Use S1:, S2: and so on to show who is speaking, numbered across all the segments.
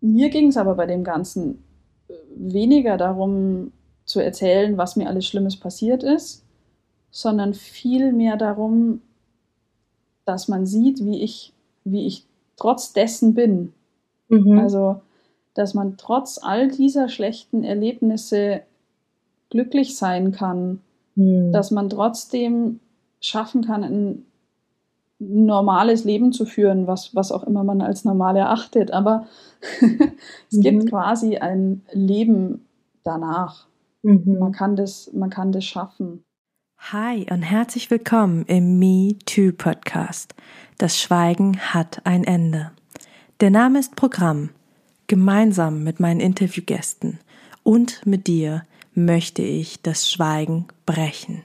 S1: mir ging es aber bei dem Ganzen äh, weniger darum zu erzählen, was mir alles Schlimmes passiert ist, sondern viel mehr darum, dass man sieht, wie ich, wie ich trotz dessen bin. Mhm. Also, dass man trotz all dieser schlechten Erlebnisse glücklich sein kann, mhm. dass man trotzdem schaffen kann, ein normales Leben zu führen, was, was auch immer man als normal erachtet. Aber es mhm. gibt quasi ein Leben danach. Mhm. Man, kann das, man kann das schaffen.
S2: Hi und herzlich willkommen im Me Too Podcast. Das Schweigen hat ein Ende. Der Name ist Programm. Gemeinsam mit meinen Interviewgästen und mit dir möchte ich das Schweigen brechen.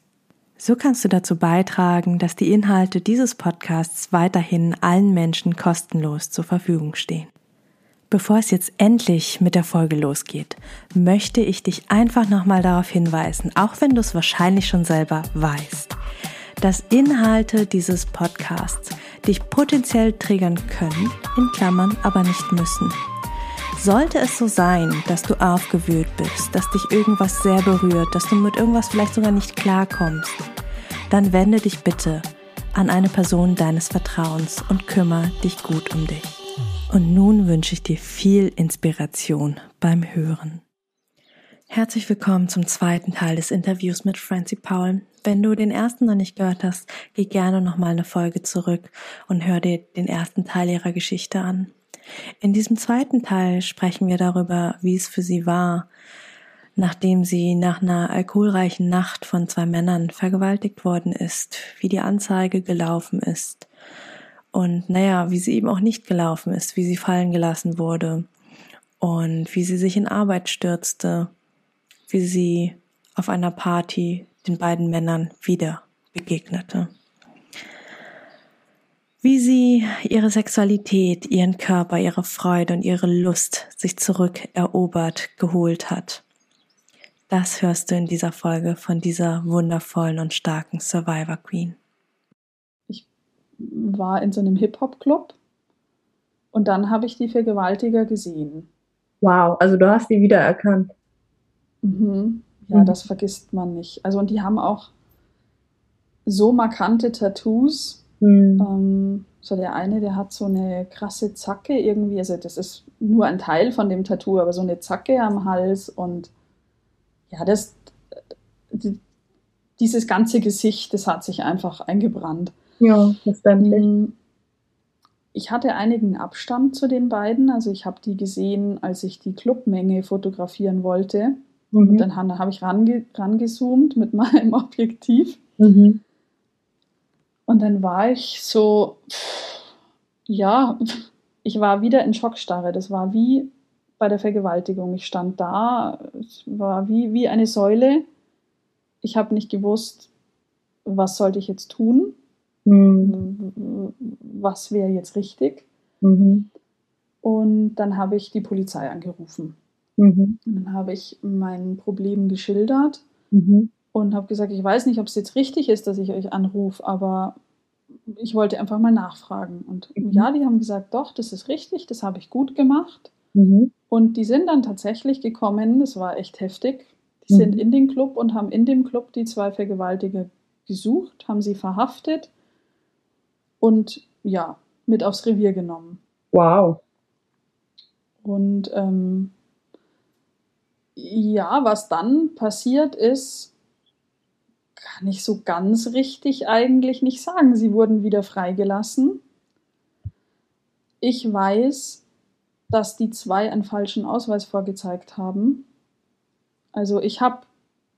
S2: So kannst du dazu beitragen, dass die Inhalte dieses Podcasts weiterhin allen Menschen kostenlos zur Verfügung stehen. Bevor es jetzt endlich mit der Folge losgeht, möchte ich dich einfach nochmal darauf hinweisen, auch wenn du es wahrscheinlich schon selber weißt, dass Inhalte dieses Podcasts dich potenziell triggern können, in Klammern aber nicht müssen. Sollte es so sein, dass du aufgewühlt bist, dass dich irgendwas sehr berührt, dass du mit irgendwas vielleicht sogar nicht klarkommst, dann wende dich bitte an eine Person deines Vertrauens und kümmere dich gut um dich. Und nun wünsche ich dir viel Inspiration beim Hören. Herzlich willkommen zum zweiten Teil des Interviews mit Francie Paul. Wenn du den ersten noch nicht gehört hast, geh gerne nochmal eine Folge zurück und hör dir den ersten Teil ihrer Geschichte an. In diesem zweiten Teil sprechen wir darüber, wie es für sie war, nachdem sie nach einer alkoholreichen Nacht von zwei Männern vergewaltigt worden ist, wie die Anzeige gelaufen ist und naja, wie sie eben auch nicht gelaufen ist, wie sie fallen gelassen wurde und wie sie sich in Arbeit stürzte, wie sie auf einer Party den beiden Männern wieder begegnete wie sie ihre Sexualität, ihren Körper, ihre Freude und ihre Lust sich zurückerobert, geholt hat. Das hörst du in dieser Folge von dieser wundervollen und starken Survivor Queen.
S1: Ich war in so einem Hip-Hop-Club und dann habe ich die Vergewaltiger gesehen.
S3: Wow, also du hast die wiedererkannt.
S1: Mhm. Ja, mhm. das vergisst man nicht. Also und die haben auch so markante Tattoos, Mhm. Ähm, so der eine, der hat so eine krasse Zacke irgendwie, also das ist nur ein Teil von dem Tattoo, aber so eine Zacke am Hals und ja, das, die, dieses ganze Gesicht, das hat sich einfach eingebrannt.
S3: Ja, verständlich. Mm,
S1: ich hatte einigen Abstand zu den beiden, also ich habe die gesehen, als ich die Clubmenge fotografieren wollte. Mhm. Und dann habe ich range, rangezoomt mit meinem Objektiv. Mhm. Und dann war ich so, ja, ich war wieder in Schockstarre. Das war wie bei der Vergewaltigung. Ich stand da, es war wie, wie eine Säule. Ich habe nicht gewusst, was sollte ich jetzt tun? Mhm. Was wäre jetzt richtig? Mhm. Und dann habe ich die Polizei angerufen. Mhm. Dann habe ich mein Problem geschildert. Mhm und habe gesagt, ich weiß nicht, ob es jetzt richtig ist, dass ich euch anrufe, aber ich wollte einfach mal nachfragen. Und mhm. ja, die haben gesagt, doch, das ist richtig, das habe ich gut gemacht. Mhm. Und die sind dann tatsächlich gekommen, das war echt heftig. Die mhm. sind in den Club und haben in dem Club die zwei Vergewaltiger gesucht, haben sie verhaftet und ja, mit aufs Revier genommen.
S3: Wow.
S1: Und ähm, ja, was dann passiert ist, kann ich so ganz richtig eigentlich nicht sagen. Sie wurden wieder freigelassen. Ich weiß, dass die zwei einen falschen Ausweis vorgezeigt haben. Also ich habe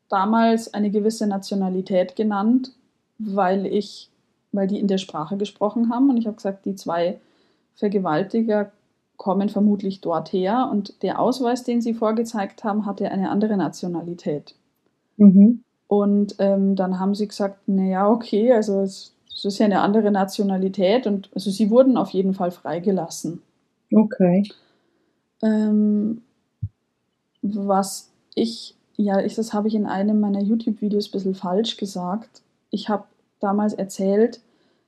S1: damals eine gewisse Nationalität genannt, weil ich, weil die in der Sprache gesprochen haben und ich habe gesagt, die zwei Vergewaltiger kommen vermutlich dort her und der Ausweis, den sie vorgezeigt haben, hatte eine andere Nationalität. Mhm. Und ähm, dann haben sie gesagt, naja, okay, also es, es, ist ja eine andere Nationalität und also sie wurden auf jeden Fall freigelassen.
S3: Okay.
S1: Ähm, was ich, ja, ich, das habe ich in einem meiner YouTube-Videos ein bisschen falsch gesagt. Ich habe damals erzählt,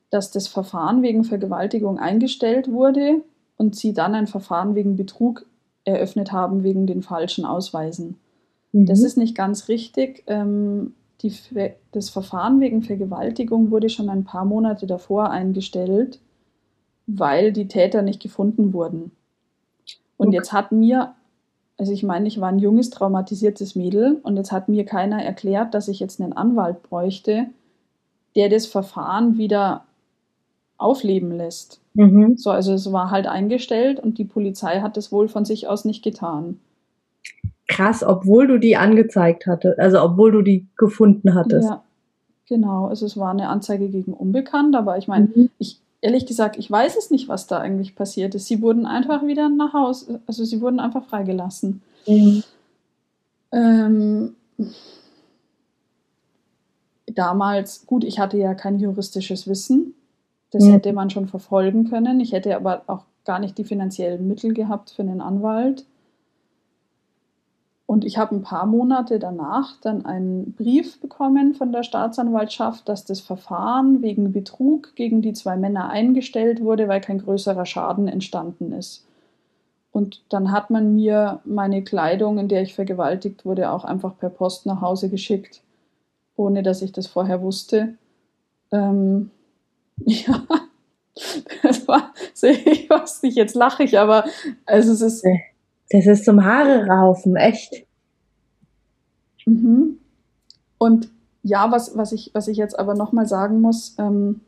S1: dass das Verfahren wegen Vergewaltigung eingestellt wurde und sie dann ein Verfahren wegen Betrug eröffnet haben wegen den falschen Ausweisen. Mhm. Das ist nicht ganz richtig. Ähm, die, das Verfahren wegen Vergewaltigung wurde schon ein paar Monate davor eingestellt, weil die Täter nicht gefunden wurden. Und okay. jetzt hat mir, also ich meine, ich war ein junges, traumatisiertes Mädel und jetzt hat mir keiner erklärt, dass ich jetzt einen Anwalt bräuchte, der das Verfahren wieder aufleben lässt. Mhm. So, also es war halt eingestellt und die Polizei hat es wohl von sich aus nicht getan.
S3: Krass, obwohl du die angezeigt hattest, also obwohl du die gefunden hattest. Ja,
S1: genau. Also es war eine Anzeige gegen Unbekannt, aber ich meine, mhm. ich ehrlich gesagt, ich weiß es nicht, was da eigentlich passiert ist. Sie wurden einfach wieder nach Hause, also sie wurden einfach freigelassen. Mhm. Ähm, damals, gut, ich hatte ja kein juristisches Wissen. Das mhm. hätte man schon verfolgen können. Ich hätte aber auch gar nicht die finanziellen Mittel gehabt für einen Anwalt. Und ich habe ein paar Monate danach dann einen Brief bekommen von der Staatsanwaltschaft, dass das Verfahren wegen Betrug gegen die zwei Männer eingestellt wurde, weil kein größerer Schaden entstanden ist. Und dann hat man mir meine Kleidung, in der ich vergewaltigt wurde, auch einfach per Post nach Hause geschickt, ohne dass ich das vorher wusste. Ähm, Ja, das war, ich weiß nicht, jetzt lache ich, aber also es ist.
S3: Das ist zum Haare raufen, echt.
S1: Mhm. Und ja, was, was, ich, was ich jetzt aber nochmal sagen muss, ähm,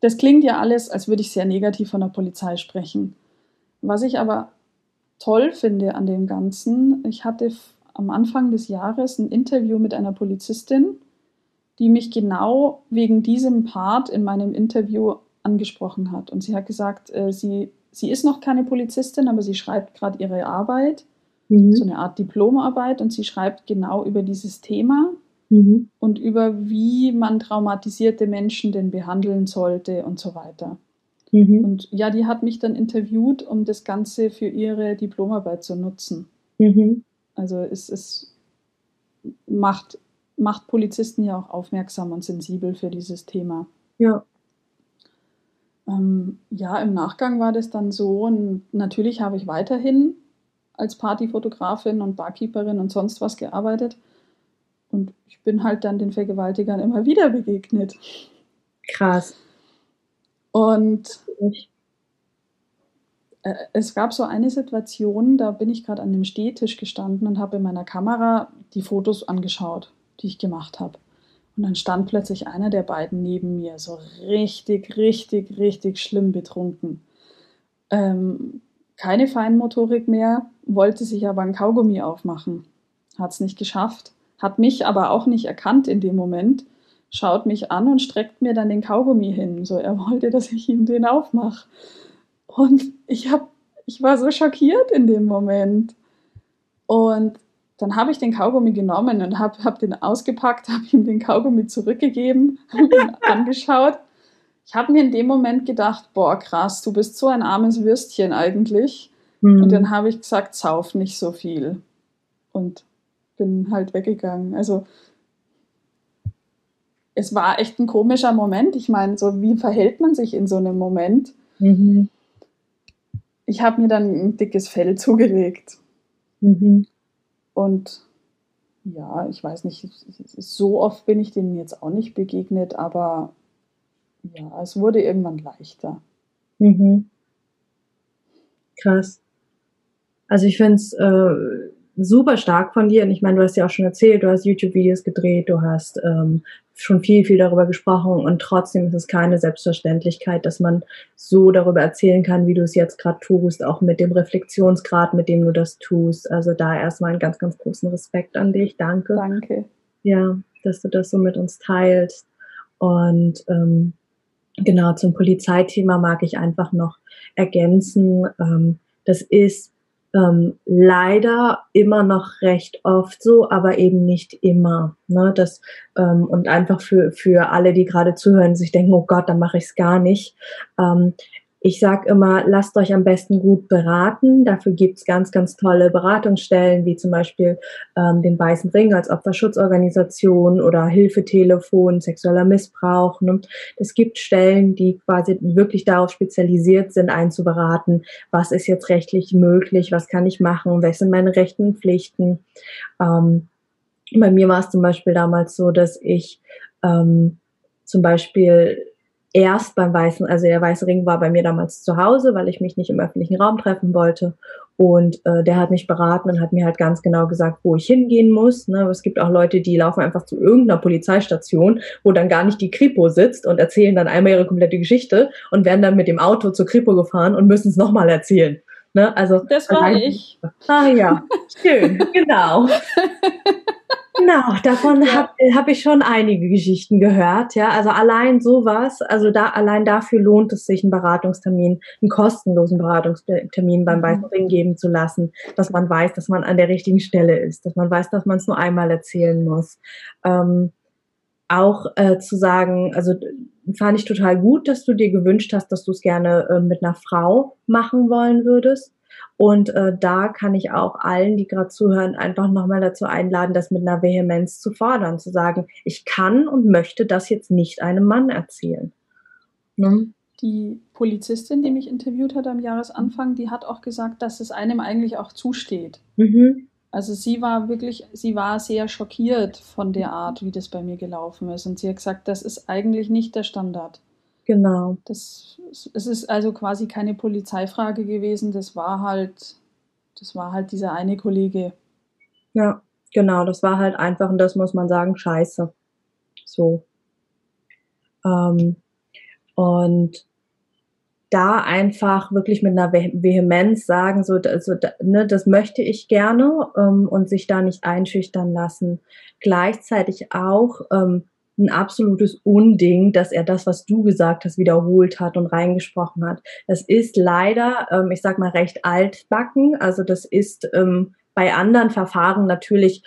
S1: das klingt ja alles, als würde ich sehr negativ von der Polizei sprechen. Was ich aber toll finde an dem Ganzen, ich hatte am Anfang des Jahres ein Interview mit einer Polizistin, die mich genau wegen diesem Part in meinem Interview angesprochen hat. Und sie hat gesagt, äh, sie, sie ist noch keine Polizistin, aber sie schreibt gerade ihre Arbeit, mhm. so eine Art Diplomarbeit, und sie schreibt genau über dieses Thema mhm. und über wie man traumatisierte Menschen denn behandeln sollte und so weiter. Mhm. Und ja, die hat mich dann interviewt, um das Ganze für ihre Diplomarbeit zu nutzen. Mhm. Also es, es macht macht Polizisten ja auch aufmerksam und sensibel für dieses Thema.
S3: Ja.
S1: Ähm, ja, im Nachgang war das dann so und natürlich habe ich weiterhin als Partyfotografin und Barkeeperin und sonst was gearbeitet. Und ich bin halt dann den Vergewaltigern immer wieder begegnet.
S3: Krass.
S1: Und äh, es gab so eine Situation, da bin ich gerade an dem Stehtisch gestanden und habe in meiner Kamera die Fotos angeschaut die ich gemacht habe. Und dann stand plötzlich einer der beiden neben mir, so richtig, richtig, richtig schlimm betrunken. Ähm, keine Feinmotorik mehr, wollte sich aber ein Kaugummi aufmachen. Hat es nicht geschafft, hat mich aber auch nicht erkannt in dem Moment, schaut mich an und streckt mir dann den Kaugummi hin. So, er wollte, dass ich ihm den aufmache. Und ich, hab, ich war so schockiert in dem Moment. Und dann habe ich den Kaugummi genommen und habe hab den ausgepackt, habe ihm den Kaugummi zurückgegeben, habe ihn angeschaut. Ich habe mir in dem Moment gedacht, boah, krass, du bist so ein armes Würstchen eigentlich. Mhm. Und dann habe ich gesagt, sauf nicht so viel. Und bin halt weggegangen. Also es war echt ein komischer Moment. Ich meine, so wie verhält man sich in so einem Moment? Mhm. Ich habe mir dann ein dickes Fell zugelegt. Mhm. Und ja, ich weiß nicht, so oft bin ich denen jetzt auch nicht begegnet, aber ja, es wurde irgendwann leichter. Mhm.
S3: Krass. Also ich finde es äh, super stark von dir. Und ich meine, du hast ja auch schon erzählt, du hast YouTube-Videos gedreht, du hast ähm, schon viel, viel darüber gesprochen und trotzdem ist es keine Selbstverständlichkeit, dass man so darüber erzählen kann, wie du es jetzt gerade tust, auch mit dem Reflexionsgrad, mit dem du das tust. Also da erstmal einen ganz, ganz großen Respekt an dich. Danke.
S1: Danke.
S3: Ja, dass du das so mit uns teilst. Und ähm, genau zum Polizeithema mag ich einfach noch ergänzen. Ähm, das ist ähm, leider immer noch recht oft so, aber eben nicht immer. Ne? Das, ähm, und einfach für, für alle, die gerade zuhören, sich denken, oh Gott, dann mache ich es gar nicht. Ähm, ich sage immer, lasst euch am besten gut beraten. Dafür gibt's ganz, ganz tolle Beratungsstellen, wie zum Beispiel ähm, den Weißen Ring als Opferschutzorganisation oder Hilfetelefon, sexueller Missbrauch. Ne? Es gibt Stellen, die quasi wirklich darauf spezialisiert sind, einzuberaten, was ist jetzt rechtlich möglich, was kann ich machen, was sind meine Rechten und Pflichten. Ähm, bei mir war es zum Beispiel damals so, dass ich ähm, zum Beispiel erst beim Weißen, also der Weiße Ring war bei mir damals zu Hause, weil ich mich nicht im öffentlichen Raum treffen wollte. Und äh, der hat mich beraten und hat mir halt ganz genau gesagt, wo ich hingehen muss. Ne? Es gibt auch Leute, die laufen einfach zu irgendeiner Polizeistation, wo dann gar nicht die Kripo sitzt und erzählen dann einmal ihre komplette Geschichte und werden dann mit dem Auto zur Kripo gefahren und müssen es nochmal erzählen. Ne? Also,
S1: das war ich.
S3: Ah ja, schön, genau. Genau, davon ja. habe hab ich schon einige Geschichten gehört. Ja, also allein sowas, also da allein dafür lohnt es sich, einen Beratungstermin, einen kostenlosen Beratungstermin beim mhm. Weißen Ring geben zu lassen, dass man weiß, dass man an der richtigen Stelle ist, dass man weiß, dass man es nur einmal erzählen muss. Ähm, auch äh, zu sagen, also fand ich total gut, dass du dir gewünscht hast, dass du es gerne äh, mit einer Frau machen wollen würdest. Und äh, da kann ich auch allen, die gerade zuhören, einfach nochmal dazu einladen, das mit einer Vehemenz zu fordern, zu sagen, ich kann und möchte das jetzt nicht einem Mann erzählen.
S1: Ne? Die Polizistin, die mich interviewt hat am Jahresanfang, die hat auch gesagt, dass es einem eigentlich auch zusteht. Mhm. Also sie war wirklich, sie war sehr schockiert von der Art, wie das bei mir gelaufen ist. Und sie hat gesagt, das ist eigentlich nicht der Standard.
S3: Genau.
S1: Das, es ist also quasi keine Polizeifrage gewesen, das war halt, das war halt dieser eine Kollege.
S3: Ja, genau, das war halt einfach, und das muss man sagen, scheiße. So. Ähm, und da einfach wirklich mit einer Vehemenz sagen, so, also, ne, das möchte ich gerne ähm, und sich da nicht einschüchtern lassen. Gleichzeitig auch ähm, ein absolutes Unding, dass er das, was du gesagt hast, wiederholt hat und reingesprochen hat. Das ist leider, ähm, ich sag mal, recht altbacken. Also das ist ähm, bei anderen Verfahren natürlich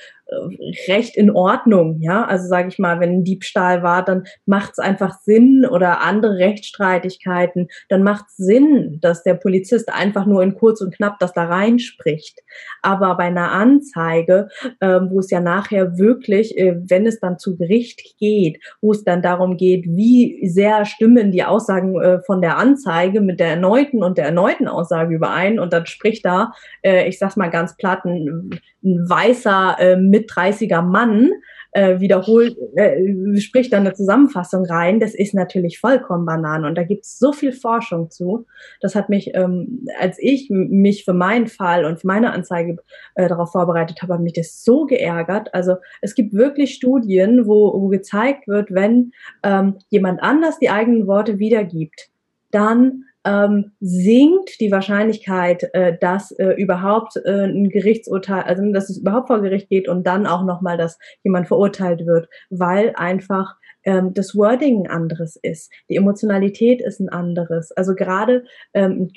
S3: recht in Ordnung, ja. Also sage ich mal, wenn ein Diebstahl war, dann macht es einfach Sinn oder andere Rechtsstreitigkeiten, dann macht es Sinn, dass der Polizist einfach nur in kurz und knapp das da reinspricht. Aber bei einer Anzeige, äh, wo es ja nachher wirklich, äh, wenn es dann zu Gericht geht, wo es dann darum geht, wie sehr stimmen die Aussagen äh, von der Anzeige mit der erneuten und der erneuten Aussage überein und dann spricht da, äh, ich sag's mal ganz platt, ein, ein weißer äh, mit 30er Mann äh, wiederholt, äh, spricht dann eine Zusammenfassung rein, das ist natürlich vollkommen Banane. Und da gibt es so viel Forschung zu. Das hat mich, ähm, als ich mich für meinen Fall und für meine Anzeige äh, darauf vorbereitet habe, hat mich das so geärgert. Also es gibt wirklich Studien, wo, wo gezeigt wird, wenn ähm, jemand anders die eigenen Worte wiedergibt, dann ähm, sinkt die Wahrscheinlichkeit, äh, dass äh, überhaupt äh, ein Gerichtsurteil, also dass es überhaupt vor Gericht geht und dann auch nochmal, dass jemand verurteilt wird, weil einfach ähm, das Wording ein anderes ist, die Emotionalität ist ein anderes. Also gerade ähm,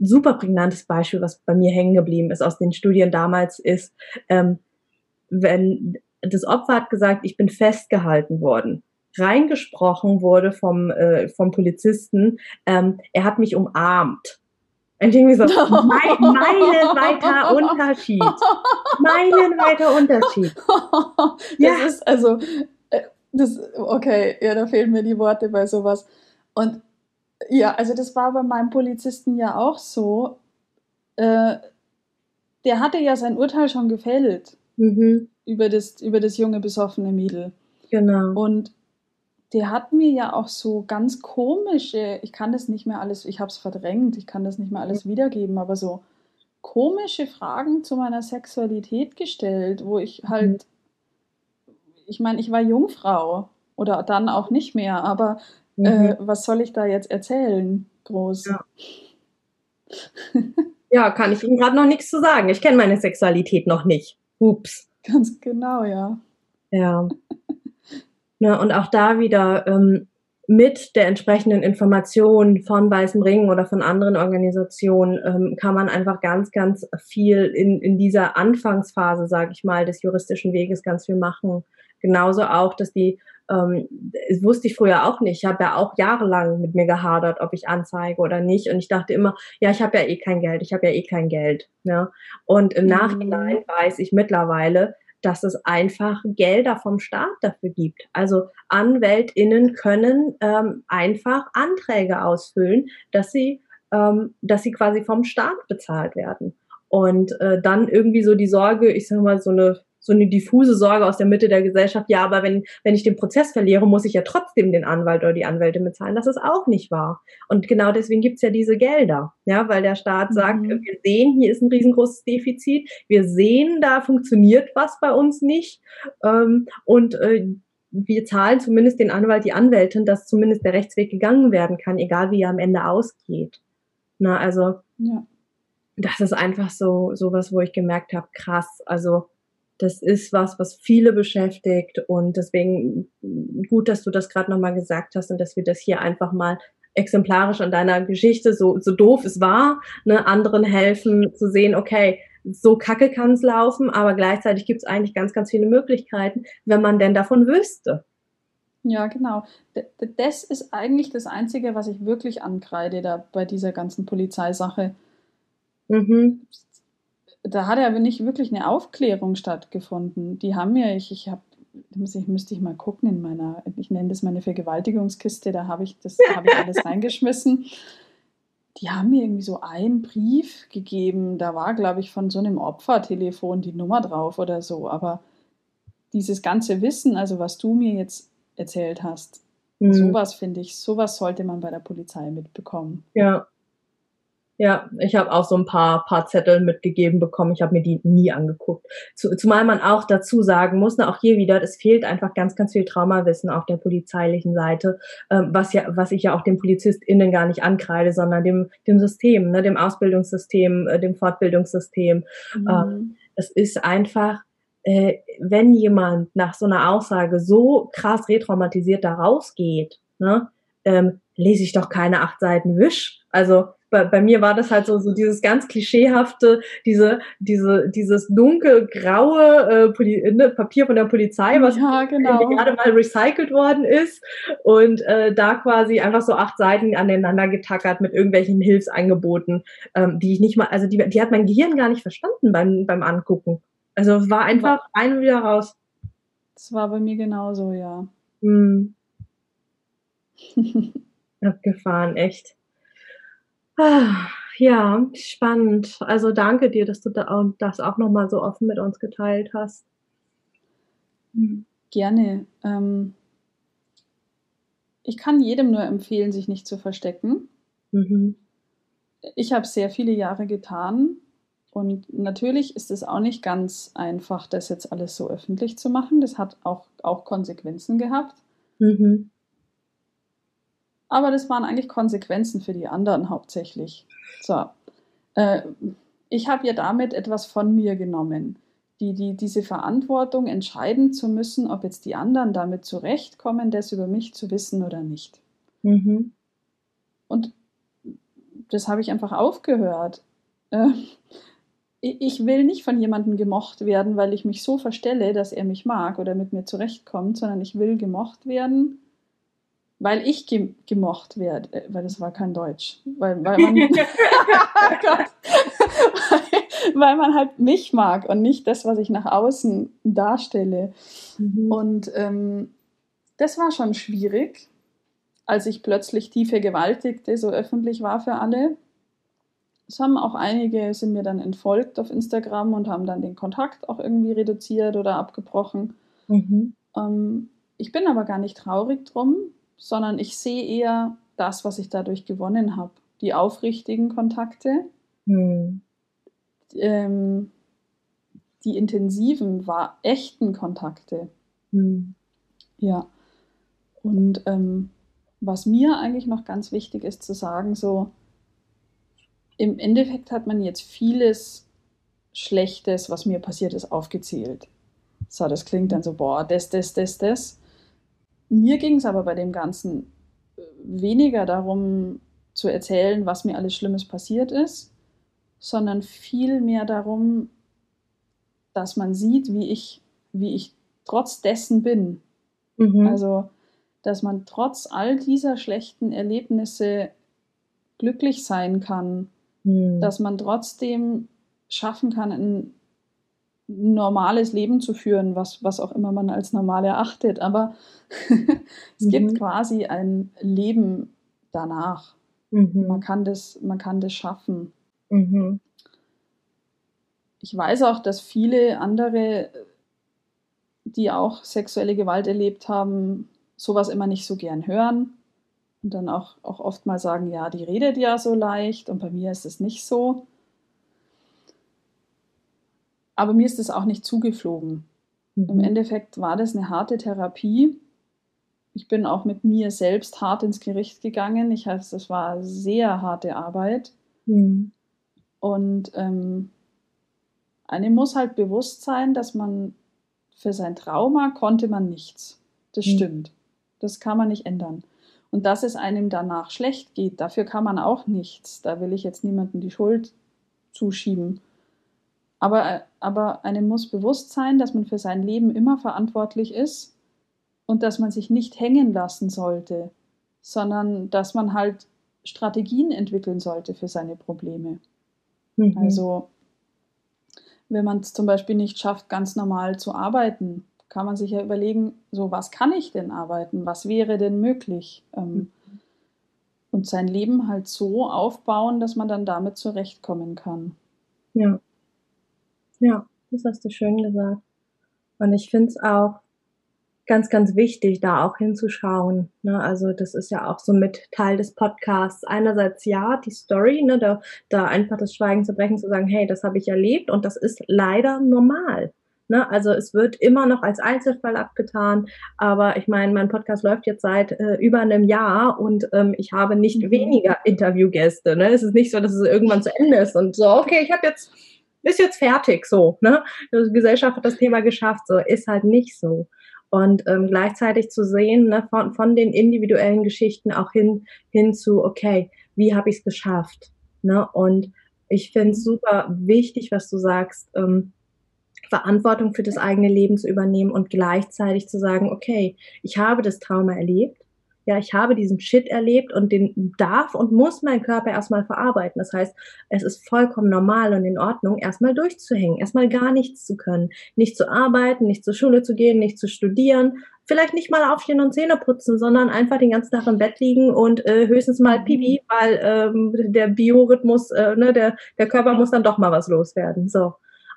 S3: super prägnantes Beispiel, was bei mir hängen geblieben ist aus den Studien damals, ist, ähm, wenn das Opfer hat gesagt, ich bin festgehalten worden reingesprochen wurde vom, äh, vom Polizisten, ähm, er hat mich umarmt. Und irgendwie so, meilenweiter Unterschied. Meilenweiter Unterschied.
S1: Das ja. ist also, äh, das, okay, ja, da fehlen mir die Worte bei sowas. Und ja, also das war bei meinem Polizisten ja auch so. Äh, der hatte ja sein Urteil schon gefällt mhm. über, das, über das junge, besoffene Mädel.
S3: Genau.
S1: Und der hat mir ja auch so ganz komische, ich kann das nicht mehr alles, ich habe es verdrängt, ich kann das nicht mehr alles wiedergeben, aber so komische Fragen zu meiner Sexualität gestellt, wo ich halt, mhm. ich meine, ich war Jungfrau oder dann auch nicht mehr, aber mhm. äh, was soll ich da jetzt erzählen, groß?
S3: Ja, ja kann ich Ihnen gerade noch nichts zu sagen. Ich kenne meine Sexualität noch nicht. Ups.
S1: Ganz genau, ja.
S3: Ja. Ne, und auch da wieder, ähm, mit der entsprechenden Information von Weißem Ring oder von anderen Organisationen ähm, kann man einfach ganz, ganz viel in, in dieser Anfangsphase, sage ich mal, des juristischen Weges ganz viel machen. Genauso auch, dass die, ähm, das wusste ich früher auch nicht. Ich habe ja auch jahrelang mit mir gehadert, ob ich anzeige oder nicht. Und ich dachte immer, ja, ich habe ja eh kein Geld, ich habe ja eh kein Geld. Ja? Und im mhm. Nachhinein weiß ich mittlerweile, dass es einfach Gelder vom Staat dafür gibt. Also AnwältInnen können ähm, einfach Anträge ausfüllen, dass sie, ähm, dass sie quasi vom Staat bezahlt werden. Und äh, dann irgendwie so die Sorge, ich sag mal, so eine so eine diffuse Sorge aus der Mitte der Gesellschaft, ja, aber wenn, wenn ich den Prozess verliere, muss ich ja trotzdem den Anwalt oder die Anwälte bezahlen. Das ist auch nicht wahr. Und genau deswegen gibt's ja diese Gelder, ja, weil der Staat sagt, mhm. wir sehen, hier ist ein riesengroßes Defizit, wir sehen, da funktioniert was bei uns nicht. Ähm, und äh, wir zahlen zumindest den Anwalt, die Anwältin, dass zumindest der Rechtsweg gegangen werden kann, egal wie er am Ende ausgeht. Na, also ja. das ist einfach so sowas, wo ich gemerkt habe, krass, also das ist was, was viele beschäftigt und deswegen gut, dass du das gerade nochmal gesagt hast und dass wir das hier einfach mal exemplarisch an deiner Geschichte, so, so doof es war, ne, anderen helfen zu sehen, okay, so kacke kann es laufen, aber gleichzeitig gibt es eigentlich ganz, ganz viele Möglichkeiten, wenn man denn davon wüsste.
S1: Ja, genau. Das ist eigentlich das Einzige, was ich wirklich ankreide da bei dieser ganzen Polizeisache. Mhm da hat aber nicht wirklich eine Aufklärung stattgefunden. Die haben mir, ich, ich habe, ich müsste ich mal gucken in meiner, ich nenne das meine Vergewaltigungskiste, da habe ich das, habe ich alles reingeschmissen. Die haben mir irgendwie so einen Brief gegeben, da war, glaube ich, von so einem Opfertelefon die Nummer drauf oder so. Aber dieses ganze Wissen, also was du mir jetzt erzählt hast, mhm. sowas finde ich, sowas sollte man bei der Polizei mitbekommen.
S3: Ja, ja, ich habe auch so ein paar, paar Zettel mitgegeben bekommen. Ich habe mir die nie angeguckt. zumal man auch dazu sagen muss, ne, auch hier wieder, es fehlt einfach ganz, ganz viel Traumawissen auf der polizeilichen Seite, ähm, was ja, was ich ja auch den PolizistInnen gar nicht ankreide, sondern dem, dem System, ne, dem Ausbildungssystem, äh, dem Fortbildungssystem. Mhm. Ähm, es ist einfach, äh, wenn jemand nach so einer Aussage so krass retraumatisiert da rausgeht, ne, ähm, lese ich doch keine acht Seiten Wisch. Also bei, bei mir war das halt so, so dieses ganz klischeehafte, diese, diese, dieses dunkelgraue äh, ne, Papier von der Polizei, was ja, genau. gerade mal recycelt worden ist und äh, da quasi einfach so acht Seiten aneinander getackert mit irgendwelchen Hilfsangeboten, ähm, die ich nicht mal, also die, die hat mein Gehirn gar nicht verstanden beim, beim Angucken. Also war einfach ein und wieder raus.
S1: Das war bei mir genauso, ja. Hm.
S3: Abgefahren, echt. Ah, ja, spannend. Also danke dir, dass du das auch nochmal so offen mit uns geteilt hast.
S1: Hm. Gerne. Ähm, ich kann jedem nur empfehlen, sich nicht zu verstecken. Mhm. Ich habe sehr viele Jahre getan und natürlich ist es auch nicht ganz einfach, das jetzt alles so öffentlich zu machen. Das hat auch, auch Konsequenzen gehabt. Mhm. Aber das waren eigentlich Konsequenzen für die anderen hauptsächlich. So. Äh, ich habe ja damit etwas von mir genommen. Die, die, diese Verantwortung entscheiden zu müssen, ob jetzt die anderen damit zurechtkommen, das über mich zu wissen oder nicht. Mhm. Und das habe ich einfach aufgehört. Äh, ich will nicht von jemandem gemocht werden, weil ich mich so verstelle, dass er mich mag oder mit mir zurechtkommt, sondern ich will gemocht werden, weil ich ge gemocht werde, äh, weil das war kein Deutsch, weil, weil, man, weil man halt mich mag und nicht das, was ich nach außen darstelle. Mhm. Und ähm, das war schon schwierig, als ich plötzlich die Vergewaltigte so öffentlich war für alle. Es haben auch einige, sind mir dann entfolgt auf Instagram und haben dann den Kontakt auch irgendwie reduziert oder abgebrochen. Mhm. Ähm, ich bin aber gar nicht traurig drum, sondern ich sehe eher das, was ich dadurch gewonnen habe. Die aufrichtigen Kontakte, hm. ähm, die intensiven, war echten Kontakte. Hm. Ja. Und ähm, was mir eigentlich noch ganz wichtig ist zu sagen, so im Endeffekt hat man jetzt vieles Schlechtes, was mir passiert ist, aufgezählt. So, das klingt dann so, boah, das, das, das, das. Mir ging es aber bei dem Ganzen weniger darum zu erzählen, was mir alles Schlimmes passiert ist, sondern viel mehr darum, dass man sieht, wie ich, wie ich trotz dessen bin. Mhm. Also, dass man trotz all dieser schlechten Erlebnisse glücklich sein kann, mhm. dass man trotzdem schaffen kann, ein normales Leben zu führen, was, was auch immer man als normal erachtet. Aber es mhm. gibt quasi ein Leben danach. Mhm. Man, kann das, man kann das schaffen. Mhm. Ich weiß auch, dass viele andere, die auch sexuelle Gewalt erlebt haben, sowas immer nicht so gern hören und dann auch, auch oft mal sagen, ja, die redet ja so leicht und bei mir ist es nicht so. Aber mir ist es auch nicht zugeflogen. Mhm. Im Endeffekt war das eine harte Therapie. Ich bin auch mit mir selbst hart ins Gericht gegangen. Ich heißt, es war sehr harte Arbeit. Mhm. Und ähm, einem muss halt bewusst sein, dass man für sein Trauma konnte man nichts. Das mhm. stimmt. Das kann man nicht ändern. Und dass es einem danach schlecht geht, dafür kann man auch nichts. Da will ich jetzt niemandem die Schuld zuschieben. Aber, aber einem muss bewusst sein, dass man für sein Leben immer verantwortlich ist und dass man sich nicht hängen lassen sollte, sondern dass man halt Strategien entwickeln sollte für seine Probleme. Mhm. Also wenn man es zum Beispiel nicht schafft, ganz normal zu arbeiten, kann man sich ja überlegen, so was kann ich denn arbeiten, was wäre denn möglich? Ähm, mhm. Und sein Leben halt so aufbauen, dass man dann damit zurechtkommen kann.
S3: Ja. Ja, das hast du schön gesagt. Und ich finde es auch ganz, ganz wichtig, da auch hinzuschauen. Ne? Also das ist ja auch so mit Teil des Podcasts. Einerseits ja, die Story, ne? da, da einfach das Schweigen zu brechen, zu sagen, hey, das habe ich erlebt und das ist leider normal. Ne? Also es wird immer noch als Einzelfall abgetan, aber ich meine, mein Podcast läuft jetzt seit äh, über einem Jahr und ähm, ich habe nicht mhm. weniger Interviewgäste. Ne? Es ist nicht so, dass es irgendwann zu Ende ist und so, okay, ich habe jetzt, ist jetzt fertig so. Ne? Die Gesellschaft hat das Thema geschafft, so ist halt nicht so. Und ähm, gleichzeitig zu sehen, ne, von, von den individuellen Geschichten auch hin, hin zu, okay, wie habe ich es geschafft? Ne? Und ich finde es super wichtig, was du sagst, ähm, Verantwortung für das eigene Leben zu übernehmen und gleichzeitig zu sagen, okay, ich habe das Trauma erlebt, ja, ich habe diesen Shit erlebt und den darf und muss mein Körper erstmal verarbeiten. Das heißt, es ist vollkommen normal und in Ordnung, erstmal durchzuhängen, erstmal gar nichts zu können, nicht zu arbeiten, nicht zur Schule zu gehen, nicht zu studieren, vielleicht nicht mal aufstehen und Zähne putzen, sondern einfach den ganzen Tag im Bett liegen und äh, höchstens mal Pipi, weil ähm, der Biorhythmus, äh, ne, der, der Körper muss dann doch mal was loswerden. So.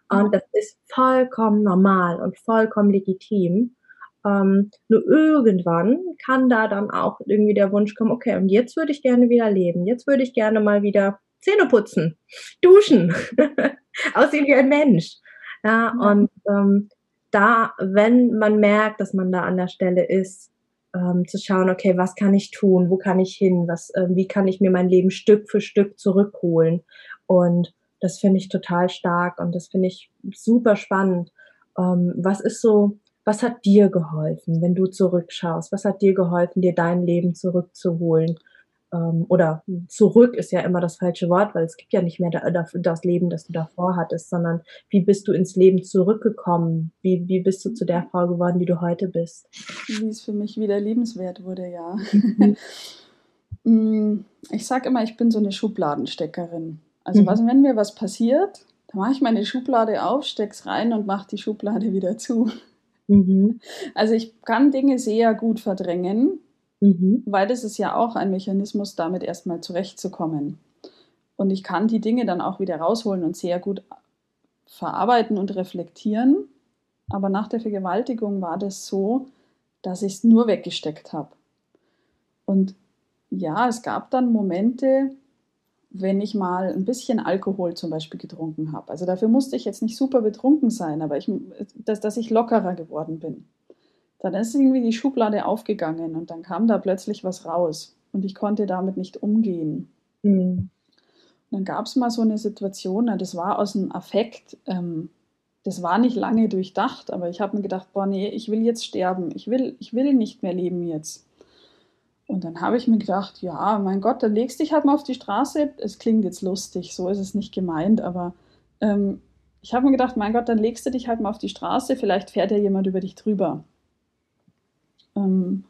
S3: Und das ist vollkommen normal und vollkommen legitim. Ähm, nur irgendwann kann da dann auch irgendwie der Wunsch kommen, okay, und jetzt würde ich gerne wieder leben. Jetzt würde ich gerne mal wieder Zähne putzen, duschen, aussehen wie ein Mensch. Ja, ja. und ähm, da, wenn man merkt, dass man da an der Stelle ist, ähm, zu schauen, okay, was kann ich tun, wo kann ich hin, was, äh, wie kann ich mir mein Leben Stück für Stück zurückholen und das finde ich total stark und das finde ich super spannend. Ähm, was ist so, was hat dir geholfen, wenn du zurückschaust? Was hat dir geholfen, dir dein Leben zurückzuholen? Ähm, oder zurück ist ja immer das falsche Wort, weil es gibt ja nicht mehr das Leben, das du davor hattest, sondern wie bist du ins Leben zurückgekommen? Wie, wie bist du zu der Frau geworden, die du heute bist?
S1: Wie es für mich wieder lebenswert wurde, ja. Mhm. Mm, ich sage immer, ich bin so eine Schubladensteckerin. Also mhm. was, wenn mir was passiert, dann mache ich meine Schublade auf, steck's rein und mache die Schublade wieder zu. Mhm. Also ich kann Dinge sehr gut verdrängen, mhm. weil das ist ja auch ein Mechanismus, damit erstmal zurechtzukommen. Und ich kann die Dinge dann auch wieder rausholen und sehr gut verarbeiten und reflektieren. Aber nach der Vergewaltigung war das so, dass ich es nur weggesteckt habe. Und ja, es gab dann Momente, wenn ich mal ein bisschen Alkohol zum Beispiel getrunken habe. Also dafür musste ich jetzt nicht super betrunken sein, aber ich, dass, dass ich lockerer geworden bin. Dann ist irgendwie die Schublade aufgegangen und dann kam da plötzlich was raus und ich konnte damit nicht umgehen. Mhm. dann gab es mal so eine Situation, das war aus dem Affekt, ähm, das war nicht lange durchdacht, aber ich habe mir gedacht, boah, nee, ich will jetzt sterben, ich will, ich will nicht mehr leben jetzt. Und dann habe ich mir gedacht, ja, mein Gott, dann legst dich halt mal auf die Straße. Es klingt jetzt lustig, so ist es nicht gemeint, aber ähm, ich habe mir gedacht, mein Gott, dann legst du dich halt mal auf die Straße, vielleicht fährt ja jemand über dich drüber. Ähm,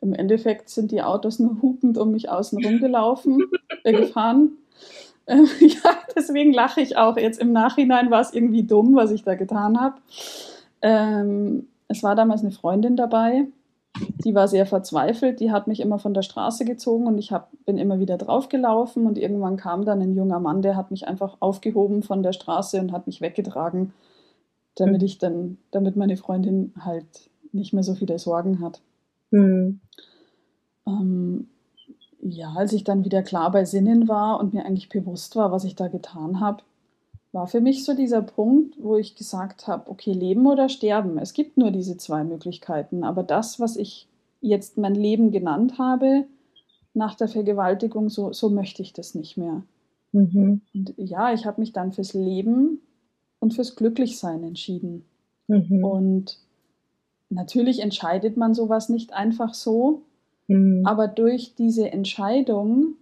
S1: Im Endeffekt sind die Autos nur hupend um mich außen rumgelaufen, äh, gefahren. Ähm, ja, deswegen lache ich auch. Jetzt im Nachhinein war es irgendwie dumm, was ich da getan habe. Ähm, es war damals eine Freundin dabei, die war sehr verzweifelt, die hat mich immer von der Straße gezogen und ich hab, bin immer wieder draufgelaufen und irgendwann kam dann ein junger Mann, der hat mich einfach aufgehoben von der Straße und hat mich weggetragen, damit mhm. ich dann, damit meine Freundin halt nicht mehr so viele Sorgen hat. Mhm. Ähm, ja, als ich dann wieder klar bei Sinnen war und mir eigentlich bewusst war, was ich da getan habe, war für mich so dieser Punkt, wo ich gesagt habe, okay, leben oder sterben. Es gibt nur diese zwei Möglichkeiten, aber das, was ich jetzt mein Leben genannt habe, nach der Vergewaltigung, so, so möchte ich das nicht mehr. Mhm. Und ja, ich habe mich dann fürs Leben und fürs Glücklichsein entschieden. Mhm. Und natürlich entscheidet man sowas nicht einfach so, mhm. aber durch diese Entscheidung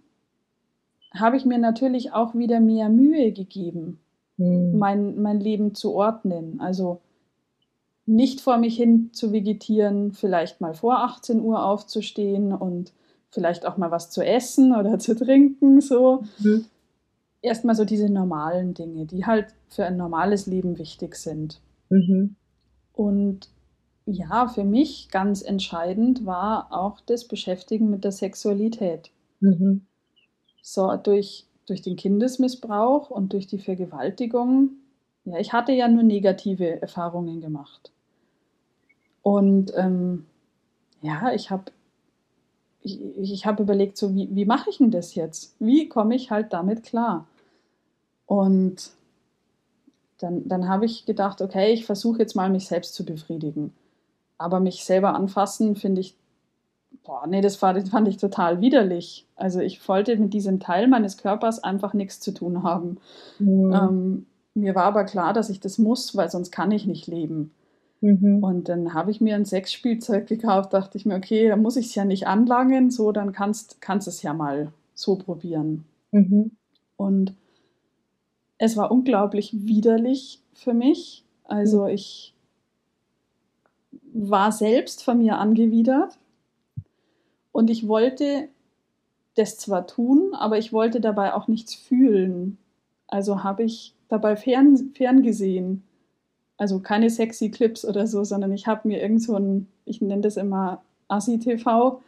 S1: habe ich mir natürlich auch wieder mehr Mühe gegeben mhm. mein, mein Leben zu ordnen. Also nicht vor mich hin zu vegetieren, vielleicht mal vor 18 Uhr aufzustehen und vielleicht auch mal was zu essen oder zu trinken, so. Mhm. Erstmal so diese normalen Dinge, die halt für ein normales Leben wichtig sind. Mhm. Und ja, für mich ganz entscheidend war auch das Beschäftigen mit der Sexualität. Mhm. So durch durch den Kindesmissbrauch und durch die Vergewaltigung, ja, ich hatte ja nur negative Erfahrungen gemacht. Und ähm, ja, ich habe ich, ich hab überlegt, so wie, wie mache ich denn das jetzt? Wie komme ich halt damit klar? Und dann, dann habe ich gedacht, okay, ich versuche jetzt mal mich selbst zu befriedigen. Aber mich selber anfassen, finde ich boah, nee, das fand, das fand ich total widerlich. Also ich wollte mit diesem Teil meines Körpers einfach nichts zu tun haben. Mhm. Ähm, mir war aber klar, dass ich das muss, weil sonst kann ich nicht leben. Mhm. Und dann habe ich mir ein Sexspielzeug gekauft, dachte ich mir, okay, da muss ich es ja nicht anlangen, so dann kannst du es ja mal so probieren. Mhm. Und es war unglaublich widerlich für mich. Also mhm. ich war selbst von mir angewidert. Und ich wollte das zwar tun, aber ich wollte dabei auch nichts fühlen. Also habe ich dabei fern, ferngesehen. Also keine sexy Clips oder so, sondern ich habe mir irgend so ein, ich nenne das immer Assi-TV,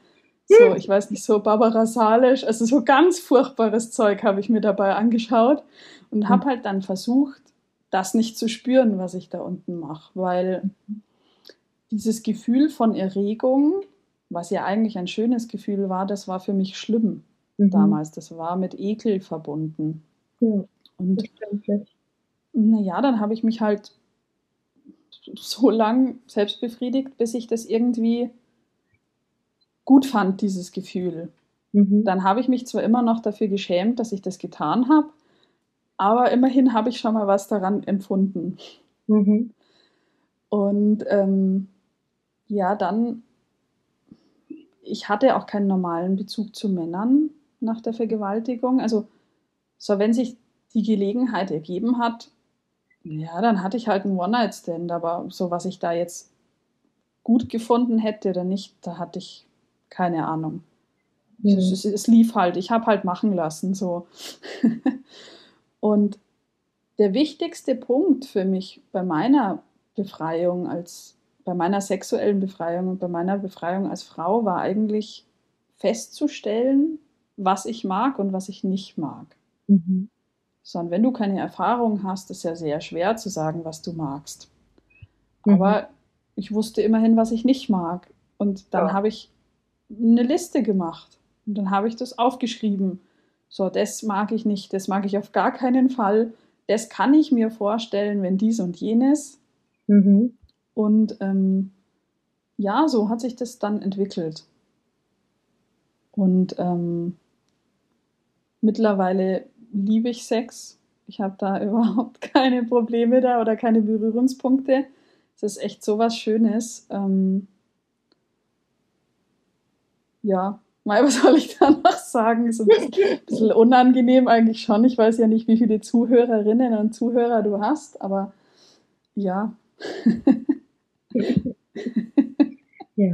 S1: so, hm. ich weiß nicht, so Barbara Salisch, also so ganz furchtbares Zeug habe ich mir dabei angeschaut und habe hm. halt dann versucht, das nicht zu spüren, was ich da unten mache, weil mhm. dieses Gefühl von Erregung was ja eigentlich ein schönes Gefühl war, das war für mich schlimm mhm. damals. Das war mit Ekel verbunden. Ja, und naja, dann habe ich mich halt so lang selbst befriedigt, bis ich das irgendwie gut fand, dieses Gefühl. Mhm. Dann habe ich mich zwar immer noch dafür geschämt, dass ich das getan habe, aber immerhin habe ich schon mal was daran empfunden. Mhm. Und ähm, ja, dann ich hatte auch keinen normalen Bezug zu Männern nach der Vergewaltigung. Also, so wenn sich die Gelegenheit ergeben hat, ja, dann hatte ich halt einen One-Night-Stand, aber so was ich da jetzt gut gefunden hätte oder nicht, da hatte ich keine Ahnung. Mhm. Es, es, es, lief halt, ich habe halt machen lassen, so. Und der wichtigste Punkt für mich bei meiner Befreiung als bei meiner sexuellen Befreiung und bei meiner Befreiung als Frau war eigentlich festzustellen, was ich mag und was ich nicht mag. Mhm. Sondern wenn du keine Erfahrung hast, ist ja sehr schwer zu sagen, was du magst. Mhm. Aber ich wusste immerhin, was ich nicht mag. Und dann ja. habe ich eine Liste gemacht. Und dann habe ich das aufgeschrieben. So, das mag ich nicht, das mag ich auf gar keinen Fall. Das kann ich mir vorstellen, wenn dies und jenes. Mhm. Und ähm, ja, so hat sich das dann entwickelt. Und ähm, mittlerweile liebe ich Sex. Ich habe da überhaupt keine Probleme da oder keine Berührungspunkte. Es ist echt so was Schönes. Ähm, ja, Mai, was soll ich da noch sagen? Ist ein bisschen unangenehm eigentlich schon. Ich weiß ja nicht, wie viele Zuhörerinnen und Zuhörer du hast, aber ja.
S3: Ja,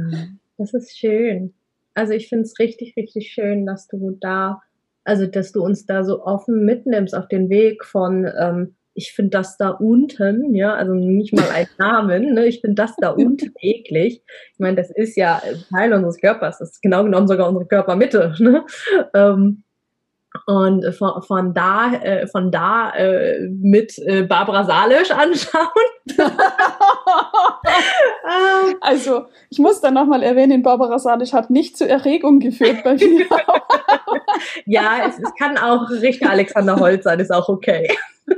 S3: das ist schön. Also ich finde es richtig, richtig schön, dass du da, also dass du uns da so offen mitnimmst auf den Weg von ähm, ich finde das da unten, ja, also nicht mal ein Namen, ne, ich finde das da unten eklig. Ich meine, das ist ja Teil unseres Körpers, das ist genau genommen sogar unsere Körpermitte. Ne? Ähm, und von, von da, äh, von da äh, mit äh, Barbara Salisch anschauen.
S1: also, ich muss dann nochmal erwähnen, Barbara Salisch hat nicht zur Erregung geführt bei mir.
S3: ja, es, es kann auch Richter Alexander Holz sein, ist auch okay.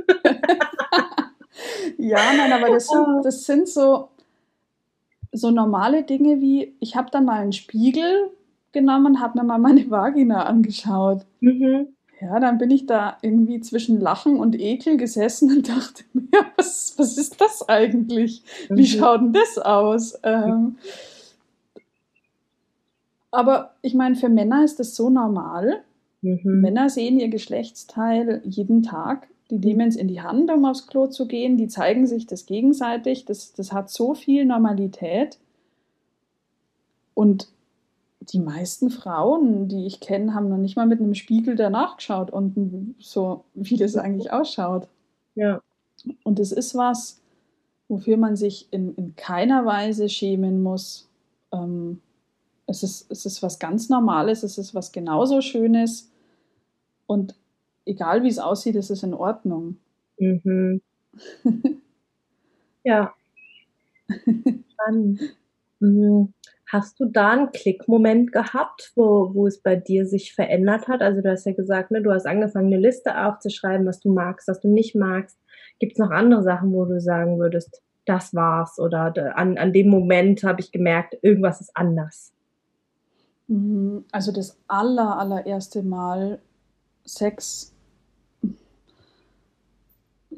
S1: ja, nein, aber das sind, das sind so, so normale Dinge wie, ich habe dann mal einen Spiegel genommen, habe mir mal meine Vagina angeschaut. Mhm. Ja, dann bin ich da irgendwie zwischen Lachen und Ekel gesessen und dachte mir, was, was ist das eigentlich? Wie mhm. schaut denn das aus? Ähm, aber ich meine, für Männer ist das so normal. Mhm. Männer sehen ihr Geschlechtsteil jeden Tag. Die nehmen es in die Hand, um aufs Klo zu gehen. Die zeigen sich das gegenseitig. Das, das hat so viel Normalität. Und die meisten Frauen, die ich kenne, haben noch nicht mal mit einem Spiegel danach geschaut und so, wie das eigentlich ausschaut.
S3: Ja.
S1: Und es ist was, wofür man sich in, in keiner Weise schämen muss. Ähm, es, ist, es ist was ganz Normales, es ist was genauso Schönes. Und egal wie es aussieht, ist es in Ordnung.
S3: Mhm. ja. Spannend. Mhm. Hast du da einen Klickmoment gehabt, wo, wo es bei dir sich verändert hat? Also du hast ja gesagt, ne, du hast angefangen, eine Liste aufzuschreiben, was du magst, was du nicht magst. Gibt es noch andere Sachen, wo du sagen würdest, das war's? Oder an, an dem Moment habe ich gemerkt, irgendwas ist anders?
S1: Mhm. Also das aller, allererste Mal Sex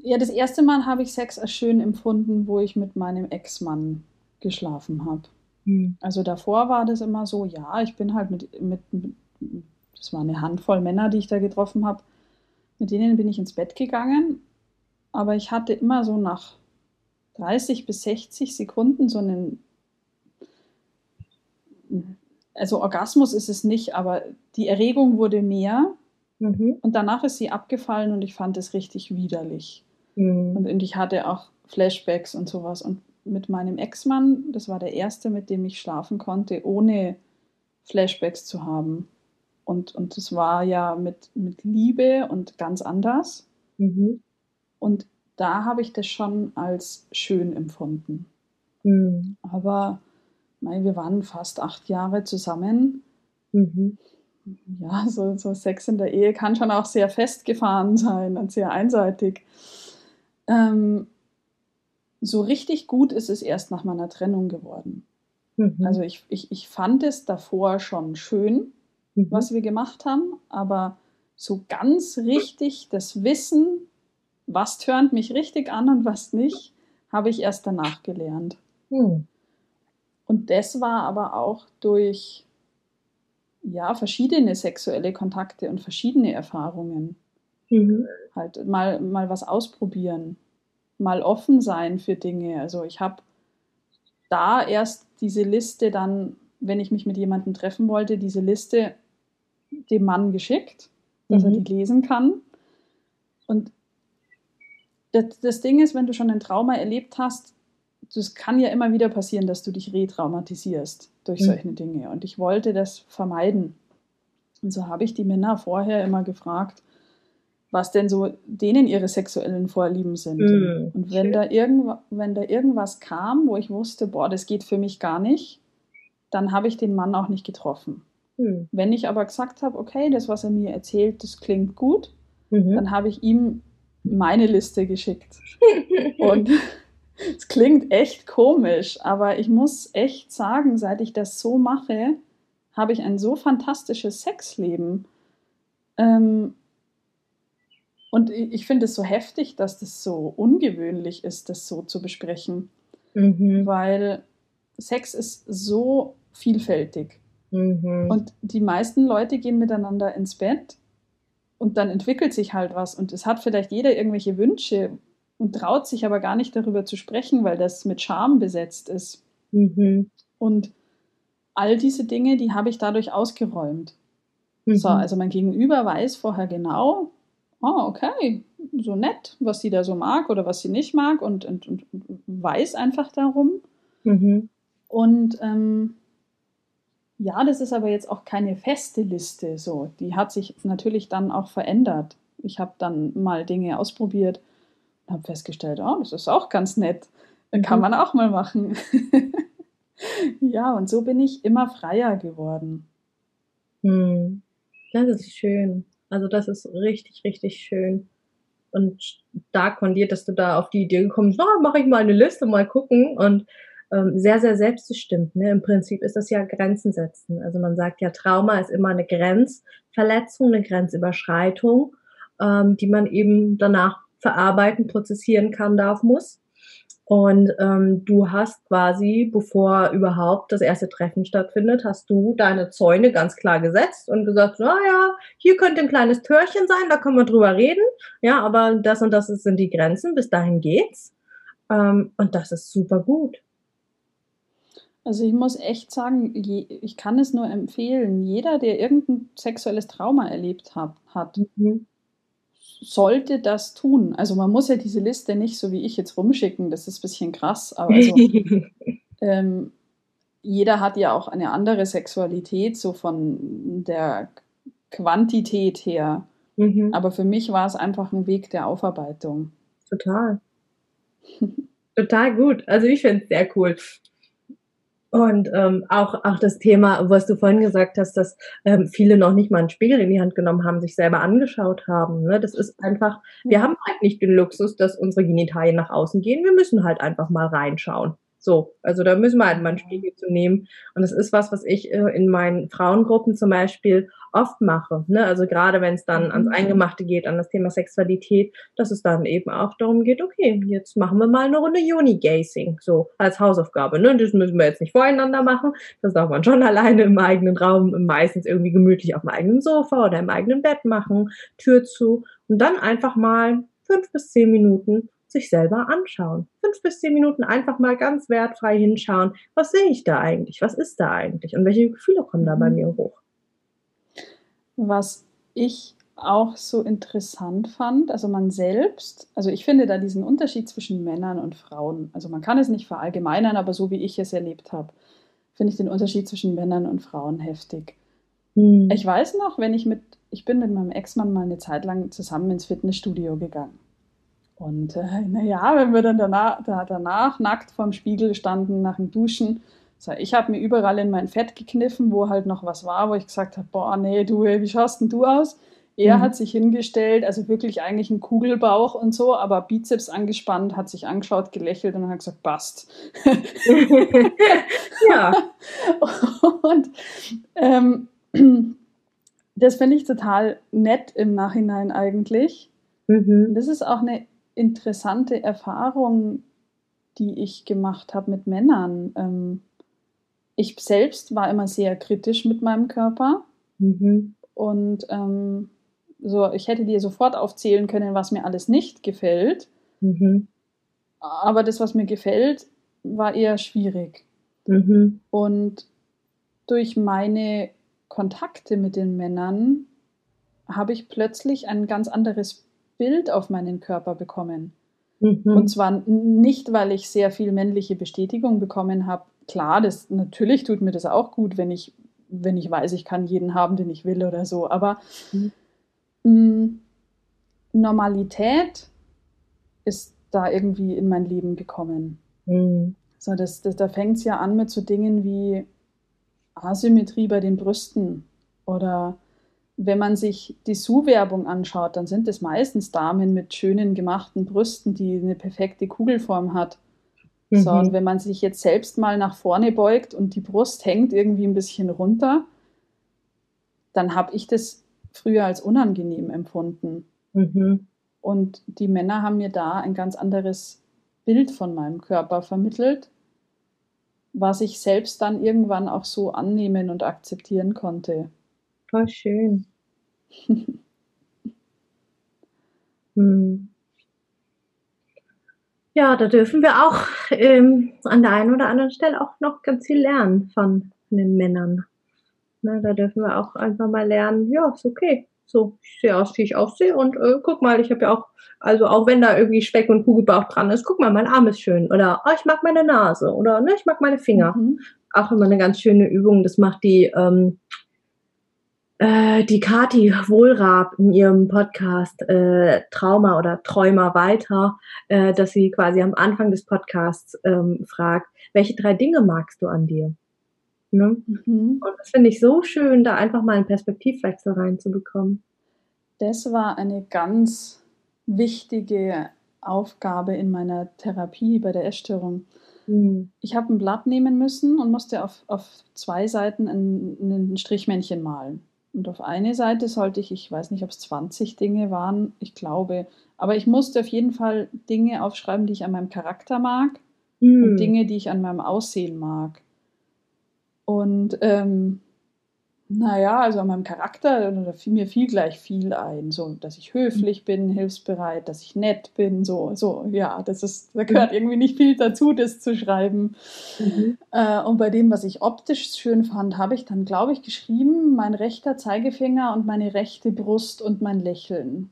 S1: ja, das erste Mal habe ich Sex als schön empfunden, wo ich mit meinem Ex-Mann geschlafen habe. Mhm. Also davor war das immer so, ja, ich bin halt mit, mit, mit, das war eine Handvoll Männer, die ich da getroffen habe, mit denen bin ich ins Bett gegangen, aber ich hatte immer so nach 30 bis 60 Sekunden so einen, also Orgasmus ist es nicht, aber die Erregung wurde mehr mhm. und danach ist sie abgefallen und ich fand es richtig widerlich. Mhm. Und, und ich hatte auch Flashbacks und sowas. Und mit meinem Ex-Mann, das war der erste, mit dem ich schlafen konnte, ohne Flashbacks zu haben. Und, und das war ja mit, mit Liebe und ganz anders. Mhm. Und da habe ich das schon als schön empfunden. Mhm. Aber mein, wir waren fast acht Jahre zusammen. Mhm. Ja, so, so Sex in der Ehe kann schon auch sehr festgefahren sein und sehr einseitig. Ähm, so richtig gut ist es erst nach meiner Trennung geworden. Mhm. Also ich, ich, ich fand es davor schon schön, mhm. was wir gemacht haben, aber so ganz richtig das Wissen, was tönt mich richtig an und was nicht, habe ich erst danach gelernt. Mhm. Und das war aber auch durch ja, verschiedene sexuelle Kontakte und verschiedene Erfahrungen. Mhm. Halt mal, mal was ausprobieren, mal offen sein für Dinge. Also ich habe da erst diese Liste dann, wenn ich mich mit jemandem treffen wollte, diese Liste dem Mann geschickt, dass mhm. er die lesen kann. Und das, das Ding ist, wenn du schon ein Trauma erlebt hast, das kann ja immer wieder passieren, dass du dich retraumatisierst durch mhm. solche Dinge. Und ich wollte das vermeiden. Und so habe ich die Männer vorher immer gefragt, was denn so denen ihre sexuellen Vorlieben sind. Mhm. Und wenn da, irgend, wenn da irgendwas kam, wo ich wusste, boah, das geht für mich gar nicht, dann habe ich den Mann auch nicht getroffen. Mhm. Wenn ich aber gesagt habe, okay, das, was er mir erzählt, das klingt gut, mhm. dann habe ich ihm meine Liste geschickt. Und es klingt echt komisch, aber ich muss echt sagen, seit ich das so mache, habe ich ein so fantastisches Sexleben. Ähm, und ich finde es so heftig, dass das so ungewöhnlich ist, das so zu besprechen. Mhm. Weil Sex ist so vielfältig. Mhm. Und die meisten Leute gehen miteinander ins Bett und dann entwickelt sich halt was. Und es hat vielleicht jeder irgendwelche Wünsche und traut sich aber gar nicht darüber zu sprechen, weil das mit Scham besetzt ist. Mhm. Und all diese Dinge, die habe ich dadurch ausgeräumt. Mhm. So, also mein Gegenüber weiß vorher genau, oh, okay, so nett, was sie da so mag oder was sie nicht mag und, und, und weiß einfach darum. Mhm. Und ähm, ja, das ist aber jetzt auch keine feste Liste so. Die hat sich natürlich dann auch verändert. Ich habe dann mal Dinge ausprobiert und habe festgestellt, oh, das ist auch ganz nett. Kann mhm. man auch mal machen. ja, und so bin ich immer freier geworden.
S3: Hm. Das ist schön. Also das ist richtig, richtig schön. Und stark von dir, dass du da auf die Idee gekommen bist, oh, mache ich mal eine Liste, mal gucken. Und ähm, sehr, sehr selbstbestimmt. Ne? Im Prinzip ist das ja Grenzen setzen. Also man sagt ja, Trauma ist immer eine Grenzverletzung, eine Grenzüberschreitung, ähm, die man eben danach verarbeiten, prozessieren kann, darf, muss. Und ähm, du hast quasi, bevor überhaupt das erste Treffen stattfindet, hast du deine Zäune ganz klar gesetzt und gesagt, na ja, hier könnte ein kleines Türchen sein, da können wir drüber reden. Ja, aber das und das sind die Grenzen, bis dahin geht's. Ähm, und das ist super gut.
S1: Also ich muss echt sagen, je, ich kann es nur empfehlen, jeder, der irgendein sexuelles Trauma erlebt hat, hat mhm. Sollte das tun. Also man muss ja diese Liste nicht so wie ich jetzt rumschicken, das ist ein bisschen krass, aber also, ähm, jeder hat ja auch eine andere Sexualität, so von der Quantität her. Mhm. Aber für mich war es einfach ein Weg der Aufarbeitung.
S3: Total. Total gut. Also ich finde es sehr cool. Und ähm, auch, auch das Thema, was du vorhin gesagt hast, dass ähm, viele noch nicht mal einen Spiegel in die Hand genommen haben, sich selber angeschaut haben. Ne? Das ist einfach, wir haben halt nicht den Luxus, dass unsere Genitalien nach außen gehen. Wir müssen halt einfach mal reinschauen. So, also da müssen wir halt mal einen Spiegel zu nehmen. Und das ist was, was ich äh, in meinen Frauengruppen zum Beispiel oft mache. Ne? Also gerade wenn es dann ans mhm. Eingemachte geht, an das Thema Sexualität, dass es dann eben auch darum geht, okay, jetzt machen wir mal eine Runde Uni-Gazing, so als Hausaufgabe. Ne? Das müssen wir jetzt nicht voreinander machen. Das darf man schon alleine im eigenen Raum, meistens irgendwie gemütlich auf dem eigenen Sofa oder im eigenen Bett machen, Tür zu und dann einfach mal fünf bis zehn Minuten sich selber anschauen. Fünf bis zehn Minuten einfach mal ganz wertfrei hinschauen. Was sehe ich da eigentlich? Was ist da eigentlich? Und welche Gefühle kommen da bei mhm. mir hoch?
S1: Was ich auch so interessant fand, also man selbst, also ich finde da diesen Unterschied zwischen Männern und Frauen, also man kann es nicht verallgemeinern, aber so wie ich es erlebt habe, finde ich den Unterschied zwischen Männern und Frauen heftig. Hm. Ich weiß noch, wenn ich mit, ich bin mit meinem Ex-Mann mal eine Zeit lang zusammen ins Fitnessstudio gegangen. Und äh, naja, wenn wir dann danach, da, danach nackt vorm Spiegel standen nach dem Duschen, so, ich habe mir überall in mein Fett gekniffen, wo halt noch was war, wo ich gesagt habe, boah, nee, du, wie schaust denn du aus? Er mhm. hat sich hingestellt, also wirklich eigentlich ein Kugelbauch und so, aber Bizeps angespannt, hat sich angeschaut, gelächelt und hat gesagt, passt. ja. und ähm, das finde ich total nett im Nachhinein eigentlich. Mhm. Das ist auch eine interessante Erfahrung, die ich gemacht habe mit Männern. Ähm, ich selbst war immer sehr kritisch mit meinem Körper. Mhm. Und ähm, so, ich hätte dir sofort aufzählen können, was mir alles nicht gefällt. Mhm. Aber das, was mir gefällt, war eher schwierig. Mhm. Und durch meine Kontakte mit den Männern habe ich plötzlich ein ganz anderes Bild auf meinen Körper bekommen. Mhm. Und zwar nicht, weil ich sehr viel männliche Bestätigung bekommen habe. Klar, das, natürlich tut mir das auch gut, wenn ich, wenn ich weiß, ich kann jeden haben, den ich will oder so. Aber mhm. mh, mm, Normalität ist da irgendwie in mein Leben gekommen. Mhm. So, das, das, da fängt es ja an mit so Dingen wie Asymmetrie bei den Brüsten oder wenn man sich die Su-Werbung anschaut, dann sind es meistens Damen mit schönen gemachten Brüsten, die eine perfekte Kugelform hat. Mhm. So, und wenn man sich jetzt selbst mal nach vorne beugt und die Brust hängt irgendwie ein bisschen runter, dann habe ich das früher als unangenehm empfunden. Mhm. Und die Männer haben mir da ein ganz anderes Bild von meinem Körper vermittelt. was ich selbst dann irgendwann auch so annehmen und akzeptieren konnte.
S3: Voll schön. hm. Ja, da dürfen wir auch ähm, an der einen oder anderen Stelle auch noch ganz viel lernen von, von den Männern. Na, da dürfen wir auch einfach mal lernen, ja, ist okay. So, ich sehe aus, wie ich aussehe und äh, guck mal, ich habe ja auch, also auch wenn da irgendwie Speck und Kugelbauch dran ist, guck mal, mein Arm ist schön oder oh, ich mag meine Nase oder ne, ich mag meine Finger. Mhm. Auch immer eine ganz schöne Übung. Das macht die ähm, äh, die Kati Wohlrab in ihrem Podcast äh, Trauma oder Träumer weiter, äh, dass sie quasi am Anfang des Podcasts ähm, fragt, welche drei Dinge magst du an dir? Ne? Mhm. Und das finde ich so schön, da einfach mal einen Perspektivwechsel reinzubekommen.
S1: Das war eine ganz wichtige Aufgabe in meiner Therapie bei der Essstörung. Mhm. Ich habe ein Blatt nehmen müssen und musste auf, auf zwei Seiten ein, ein Strichmännchen malen. Und auf eine Seite sollte ich, ich weiß nicht, ob es 20 Dinge waren, ich glaube, aber ich musste auf jeden Fall Dinge aufschreiben, die ich an meinem Charakter mag mm. und. Dinge, die ich an meinem Aussehen mag. Und ähm, naja, also an meinem Charakter, da fiel mir viel gleich viel ein. So, dass ich höflich bin, hilfsbereit, dass ich nett bin, so, so, ja, das ist, da gehört mhm. irgendwie nicht viel dazu, das zu schreiben. Mhm. Äh, und bei dem, was ich optisch schön fand, habe ich dann, glaube ich, geschrieben, mein rechter Zeigefinger und meine rechte Brust und mein Lächeln.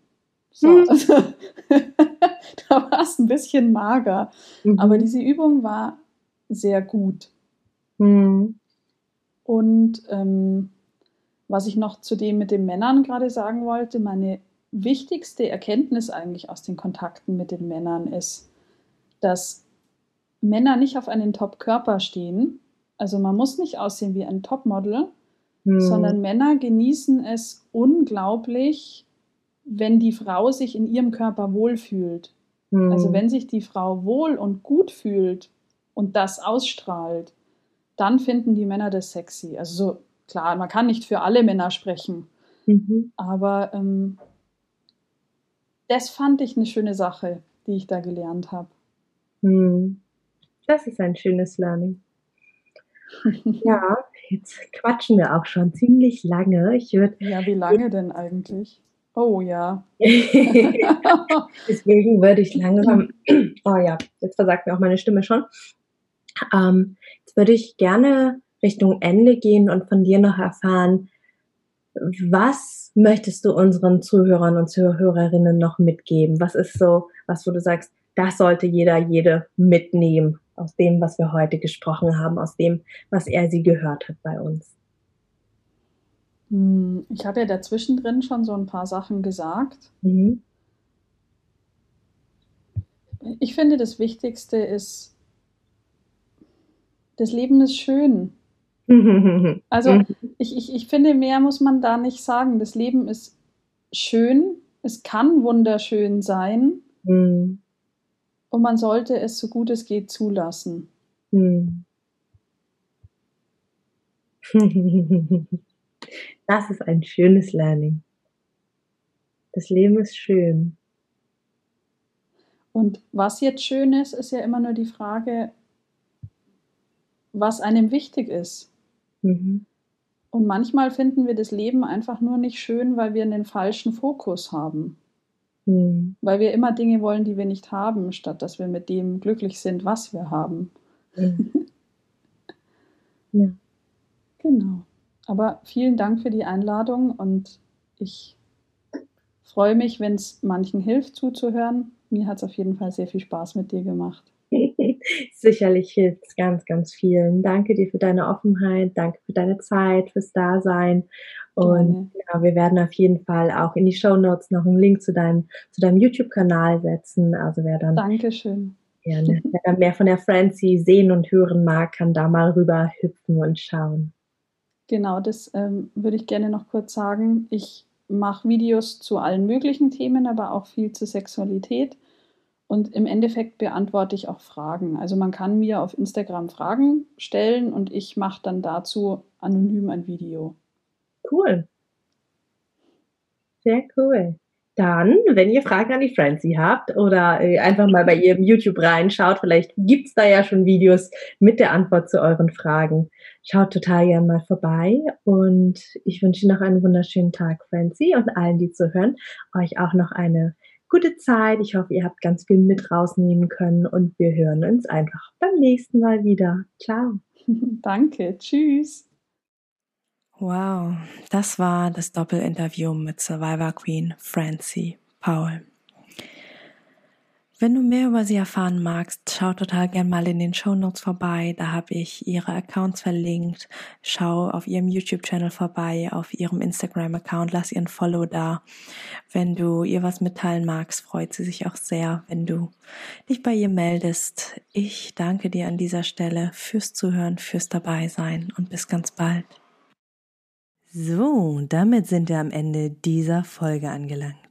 S1: So, mhm. also, da war es ein bisschen mager. Mhm. Aber diese Übung war sehr gut. Mhm. Und ähm, was ich noch zu dem mit den Männern gerade sagen wollte, meine wichtigste Erkenntnis eigentlich aus den Kontakten mit den Männern ist, dass Männer nicht auf einen Top-Körper stehen. Also man muss nicht aussehen wie ein Topmodel, hm. sondern Männer genießen es unglaublich, wenn die Frau sich in ihrem Körper wohlfühlt. Hm. Also wenn sich die Frau wohl und gut fühlt und das ausstrahlt, dann finden die Männer das sexy. Also so klar, man kann nicht für alle Männer sprechen, mhm. aber ähm, das fand ich eine schöne Sache, die ich da gelernt habe.
S3: Hm. Das ist ein schönes Learning. ja, jetzt quatschen wir auch schon ziemlich lange. Ich würd,
S1: ja, wie lange denn eigentlich? Oh ja.
S3: Deswegen würde ich langsam. Oh ja, jetzt versagt mir auch meine Stimme schon. Ähm, jetzt würde ich gerne Richtung Ende gehen und von dir noch erfahren, was möchtest du unseren Zuhörern und Zuhörerinnen noch mitgeben? Was ist so, was wo du sagst, das sollte jeder, jede mitnehmen aus dem, was wir heute gesprochen haben, aus dem, was er sie gehört hat bei uns?
S1: Hm, ich habe ja dazwischen drin schon so ein paar Sachen gesagt. Mhm. Ich finde, das Wichtigste ist, das Leben ist schön. Also mhm. ich, ich, ich finde, mehr muss man da nicht sagen. Das Leben ist schön, es kann wunderschön sein mhm. und man sollte es so gut es geht zulassen. Mhm.
S3: Das ist ein schönes Learning. Das Leben ist schön.
S1: Und was jetzt schön ist, ist ja immer nur die Frage, was einem wichtig ist. Mhm. Und manchmal finden wir das Leben einfach nur nicht schön, weil wir einen falschen Fokus haben. Mhm. Weil wir immer Dinge wollen, die wir nicht haben, statt dass wir mit dem glücklich sind, was wir haben. Mhm. ja. Genau. Aber vielen Dank für die Einladung und ich freue mich, wenn es manchen hilft zuzuhören. Mir hat es auf jeden Fall sehr viel Spaß mit dir gemacht.
S3: Sicherlich hilft es ganz, ganz vielen. Danke dir für deine Offenheit, danke für deine Zeit, fürs Dasein. Und ja, wir werden auf jeden Fall auch in die Show Notes noch einen Link zu deinem, zu deinem YouTube-Kanal setzen. Also wer dann
S1: Dankeschön.
S3: Gerne. Wer dann mehr von der Francie sehen und hören mag, kann da mal rüber hüpfen und schauen.
S1: Genau, das ähm, würde ich gerne noch kurz sagen. Ich mache Videos zu allen möglichen Themen, aber auch viel zur Sexualität. Und im Endeffekt beantworte ich auch Fragen. Also man kann mir auf Instagram Fragen stellen und ich mache dann dazu anonym ein Video.
S3: Cool. Sehr cool. dann, wenn ihr Fragen an die Francie habt oder äh, einfach mal bei ihrem YouTube reinschaut, vielleicht gibt's da ja schon Videos mit der Antwort zu euren Fragen. Schaut total gerne mal vorbei und ich wünsche noch einen wunderschönen Tag, Francie, und allen, die zuhören, euch auch noch eine gute Zeit. Ich hoffe, ihr habt ganz viel mit rausnehmen können und wir hören uns einfach beim nächsten Mal wieder. Ciao.
S1: Danke. Tschüss.
S2: Wow, das war das Doppelinterview mit Survivor Queen Francie Paul. Wenn du mehr über sie erfahren magst, schau total gern mal in den Show Notes vorbei. Da habe ich ihre Accounts verlinkt. Schau auf ihrem YouTube-Channel vorbei, auf ihrem Instagram-Account, lass ihr ein Follow da. Wenn du ihr was mitteilen magst, freut sie sich auch sehr, wenn du dich bei ihr meldest. Ich danke dir an dieser Stelle fürs Zuhören, fürs Dabeisein und bis ganz bald. So, damit sind wir am Ende dieser Folge angelangt.